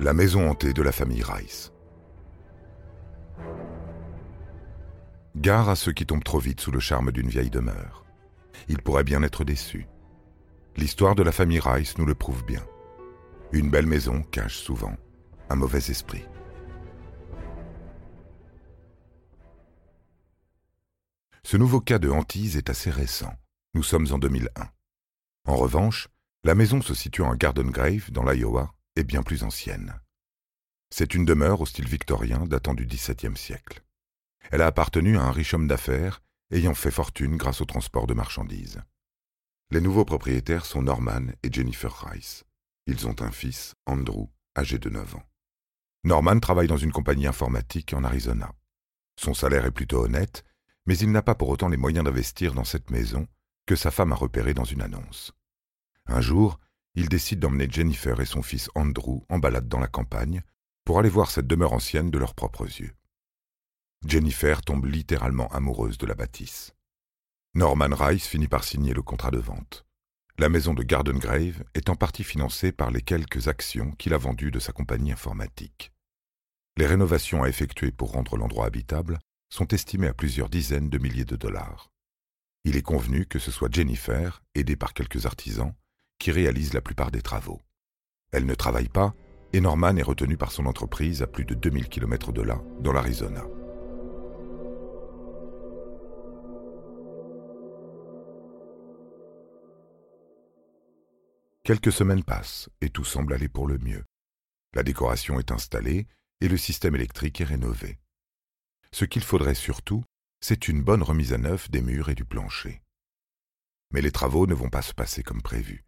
La maison hantée de la famille Rice. Gare à ceux qui tombent trop vite sous le charme d'une vieille demeure. Ils pourraient bien être déçus. L'histoire de la famille Rice nous le prouve bien. Une belle maison cache souvent un mauvais esprit. Ce nouveau cas de hantise est assez récent. Nous sommes en 2001. En revanche, la maison se situe en Garden Grave, dans l'Iowa, bien plus ancienne. C'est une demeure au style victorien datant du XVIIe siècle. Elle a appartenu à un riche homme d'affaires ayant fait fortune grâce au transport de marchandises. Les nouveaux propriétaires sont Norman et Jennifer Rice. Ils ont un fils, Andrew, âgé de 9 ans. Norman travaille dans une compagnie informatique en Arizona. Son salaire est plutôt honnête, mais il n'a pas pour autant les moyens d'investir dans cette maison que sa femme a repérée dans une annonce. Un jour, il décide d'emmener Jennifer et son fils Andrew en balade dans la campagne pour aller voir cette demeure ancienne de leurs propres yeux. Jennifer tombe littéralement amoureuse de la bâtisse. Norman Rice finit par signer le contrat de vente. La maison de Garden Grave est en partie financée par les quelques actions qu'il a vendues de sa compagnie informatique. Les rénovations à effectuer pour rendre l'endroit habitable sont estimées à plusieurs dizaines de milliers de dollars. Il est convenu que ce soit Jennifer, aidée par quelques artisans, qui réalise la plupart des travaux. Elle ne travaille pas et Norman est retenu par son entreprise à plus de 2000 km de là, dans l'Arizona. Quelques semaines passent et tout semble aller pour le mieux. La décoration est installée et le système électrique est rénové. Ce qu'il faudrait surtout, c'est une bonne remise à neuf des murs et du plancher. Mais les travaux ne vont pas se passer comme prévu.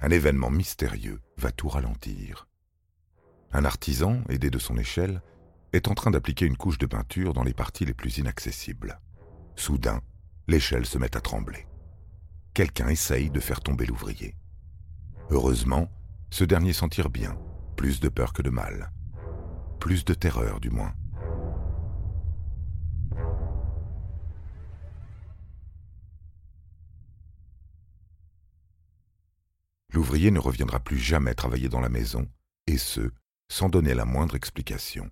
Un événement mystérieux va tout ralentir. Un artisan, aidé de son échelle, est en train d'appliquer une couche de peinture dans les parties les plus inaccessibles. Soudain, l'échelle se met à trembler. Quelqu'un essaye de faire tomber l'ouvrier. Heureusement, ce dernier s'en tire bien, plus de peur que de mal. Plus de terreur, du moins. L'ouvrier ne reviendra plus jamais travailler dans la maison, et ce, sans donner la moindre explication.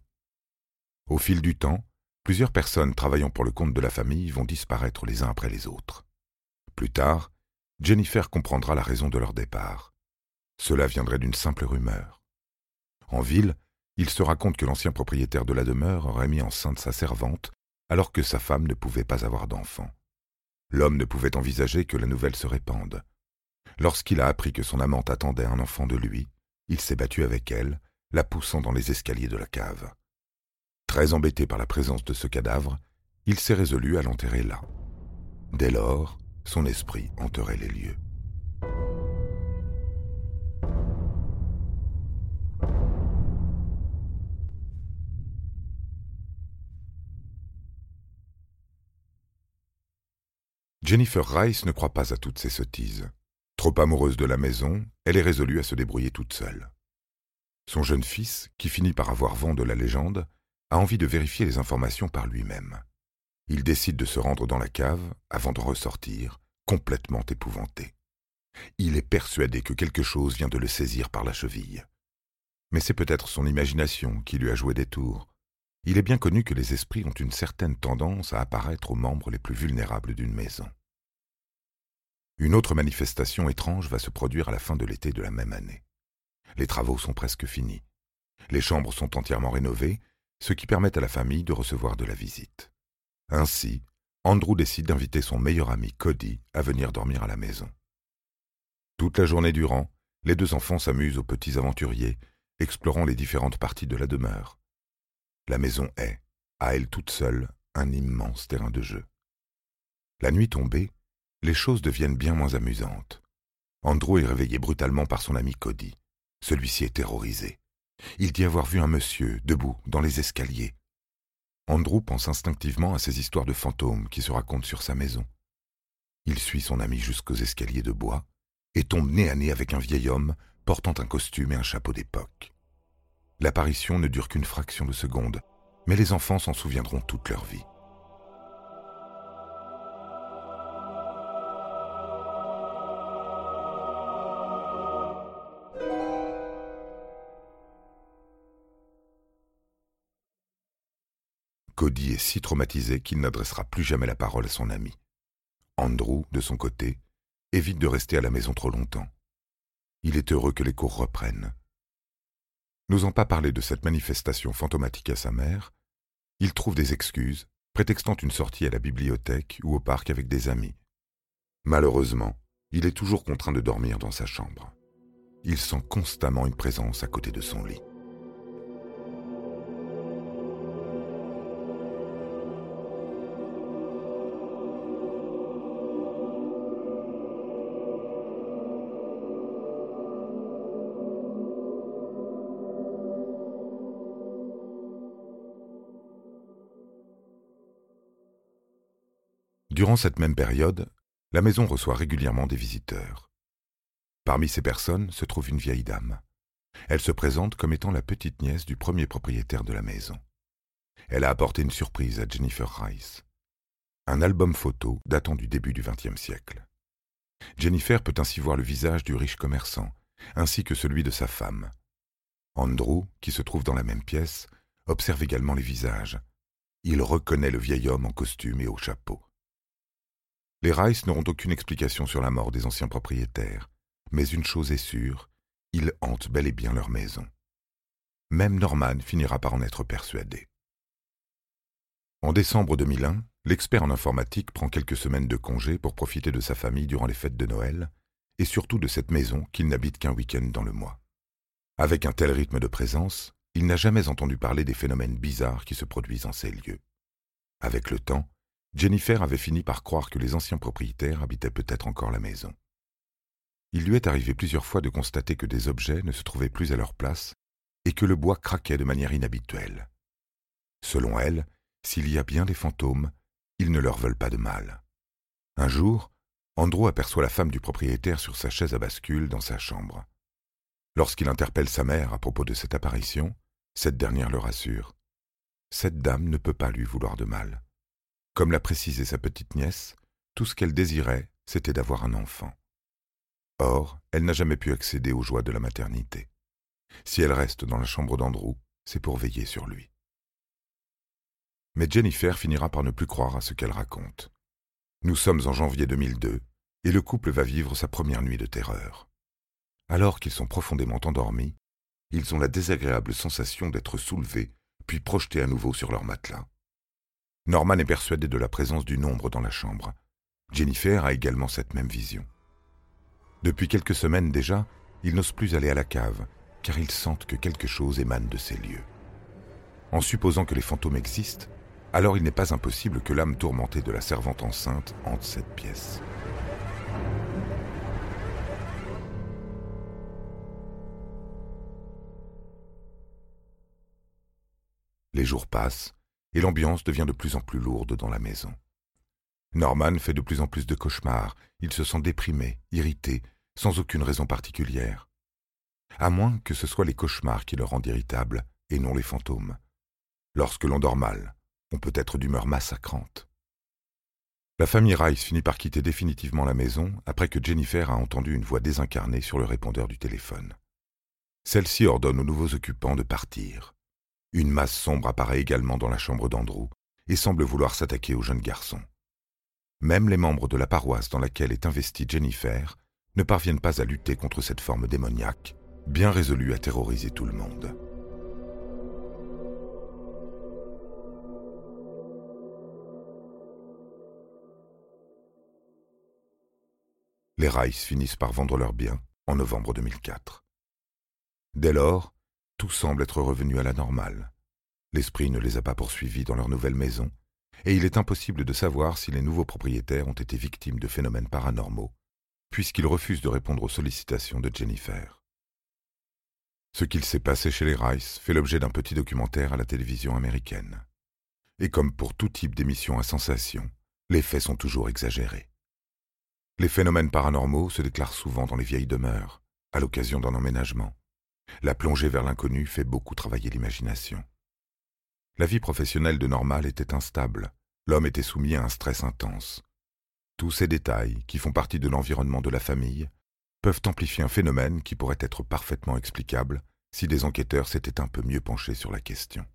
Au fil du temps, plusieurs personnes travaillant pour le compte de la famille vont disparaître les uns après les autres. Plus tard, Jennifer comprendra la raison de leur départ. Cela viendrait d'une simple rumeur. En ville, il se raconte que l'ancien propriétaire de la demeure aurait mis enceinte sa servante alors que sa femme ne pouvait pas avoir d'enfant. L'homme ne pouvait envisager que la nouvelle se répande. Lorsqu'il a appris que son amante attendait un enfant de lui, il s'est battu avec elle, la poussant dans les escaliers de la cave. Très embêté par la présence de ce cadavre, il s'est résolu à l'enterrer là. Dès lors, son esprit hanterait les lieux. Jennifer Rice ne croit pas à toutes ces sottises. Trop amoureuse de la maison, elle est résolue à se débrouiller toute seule. Son jeune fils, qui finit par avoir vent de la légende, a envie de vérifier les informations par lui-même. Il décide de se rendre dans la cave avant de ressortir, complètement épouvanté. Il est persuadé que quelque chose vient de le saisir par la cheville. Mais c'est peut-être son imagination qui lui a joué des tours. Il est bien connu que les esprits ont une certaine tendance à apparaître aux membres les plus vulnérables d'une maison. Une autre manifestation étrange va se produire à la fin de l'été de la même année. Les travaux sont presque finis. Les chambres sont entièrement rénovées, ce qui permet à la famille de recevoir de la visite. Ainsi, Andrew décide d'inviter son meilleur ami Cody à venir dormir à la maison. Toute la journée durant, les deux enfants s'amusent aux petits aventuriers, explorant les différentes parties de la demeure. La maison est, à elle toute seule, un immense terrain de jeu. La nuit tombée, les choses deviennent bien moins amusantes. Andrew est réveillé brutalement par son ami Cody. Celui-ci est terrorisé. Il dit avoir vu un monsieur debout dans les escaliers. Andrew pense instinctivement à ces histoires de fantômes qui se racontent sur sa maison. Il suit son ami jusqu'aux escaliers de bois et tombe nez à nez avec un vieil homme portant un costume et un chapeau d'époque. L'apparition ne dure qu'une fraction de seconde, mais les enfants s'en souviendront toute leur vie. Cody est si traumatisé qu'il n'adressera plus jamais la parole à son ami. Andrew, de son côté, évite de rester à la maison trop longtemps. Il est heureux que les cours reprennent. N'osant pas parler de cette manifestation fantomatique à sa mère, il trouve des excuses, prétextant une sortie à la bibliothèque ou au parc avec des amis. Malheureusement, il est toujours contraint de dormir dans sa chambre. Il sent constamment une présence à côté de son lit. Durant cette même période, la maison reçoit régulièrement des visiteurs. Parmi ces personnes se trouve une vieille dame. Elle se présente comme étant la petite nièce du premier propriétaire de la maison. Elle a apporté une surprise à Jennifer Rice. Un album photo datant du début du XXe siècle. Jennifer peut ainsi voir le visage du riche commerçant, ainsi que celui de sa femme. Andrew, qui se trouve dans la même pièce, observe également les visages. Il reconnaît le vieil homme en costume et au chapeau. Les Rice n'auront aucune explication sur la mort des anciens propriétaires, mais une chose est sûre, ils hantent bel et bien leur maison. Même Norman finira par en être persuadé. En décembre 2001, l'expert en informatique prend quelques semaines de congé pour profiter de sa famille durant les fêtes de Noël, et surtout de cette maison qu'il n'habite qu'un week-end dans le mois. Avec un tel rythme de présence, il n'a jamais entendu parler des phénomènes bizarres qui se produisent en ces lieux. Avec le temps, Jennifer avait fini par croire que les anciens propriétaires habitaient peut-être encore la maison. Il lui est arrivé plusieurs fois de constater que des objets ne se trouvaient plus à leur place et que le bois craquait de manière inhabituelle. Selon elle, s'il y a bien des fantômes, ils ne leur veulent pas de mal. Un jour, Andrew aperçoit la femme du propriétaire sur sa chaise à bascule dans sa chambre. Lorsqu'il interpelle sa mère à propos de cette apparition, cette dernière le rassure. Cette dame ne peut pas lui vouloir de mal. Comme l'a précisé sa petite nièce, tout ce qu'elle désirait, c'était d'avoir un enfant. Or, elle n'a jamais pu accéder aux joies de la maternité. Si elle reste dans la chambre d'Andrew, c'est pour veiller sur lui. Mais Jennifer finira par ne plus croire à ce qu'elle raconte. Nous sommes en janvier 2002 et le couple va vivre sa première nuit de terreur. Alors qu'ils sont profondément endormis, ils ont la désagréable sensation d'être soulevés puis projetés à nouveau sur leur matelas. Norman est persuadé de la présence du nombre dans la chambre. Jennifer a également cette même vision. Depuis quelques semaines déjà, ils n'osent plus aller à la cave, car ils sentent que quelque chose émane de ces lieux. En supposant que les fantômes existent, alors il n'est pas impossible que l'âme tourmentée de la servante enceinte hante cette pièce. Les jours passent, et l'ambiance devient de plus en plus lourde dans la maison. Norman fait de plus en plus de cauchemars, il se sent déprimé, irrité, sans aucune raison particulière. À moins que ce soit les cauchemars qui le rendent irritable, et non les fantômes. Lorsque l'on dort mal, on peut être d'humeur massacrante. La famille Rice finit par quitter définitivement la maison après que Jennifer a entendu une voix désincarnée sur le répondeur du téléphone. Celle-ci ordonne aux nouveaux occupants de partir. Une masse sombre apparaît également dans la chambre d'Andrew et semble vouloir s'attaquer au jeune garçon. Même les membres de la paroisse dans laquelle est investie Jennifer ne parviennent pas à lutter contre cette forme démoniaque, bien résolue à terroriser tout le monde. Les Rice finissent par vendre leurs biens en novembre 2004. Dès lors, tout semble être revenu à la normale. L'esprit ne les a pas poursuivis dans leur nouvelle maison, et il est impossible de savoir si les nouveaux propriétaires ont été victimes de phénomènes paranormaux, puisqu'ils refusent de répondre aux sollicitations de Jennifer. Ce qu'il s'est passé chez les Rice fait l'objet d'un petit documentaire à la télévision américaine. Et comme pour tout type d'émission à sensation, les faits sont toujours exagérés. Les phénomènes paranormaux se déclarent souvent dans les vieilles demeures, à l'occasion d'un emménagement. La plongée vers l'inconnu fait beaucoup travailler l'imagination. La vie professionnelle de Normal était instable, l'homme était soumis à un stress intense. Tous ces détails, qui font partie de l'environnement de la famille, peuvent amplifier un phénomène qui pourrait être parfaitement explicable si des enquêteurs s'étaient un peu mieux penchés sur la question.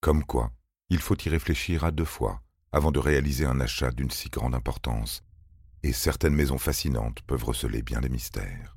Comme quoi, il faut y réfléchir à deux fois avant de réaliser un achat d'une si grande importance, et certaines maisons fascinantes peuvent receler bien des mystères.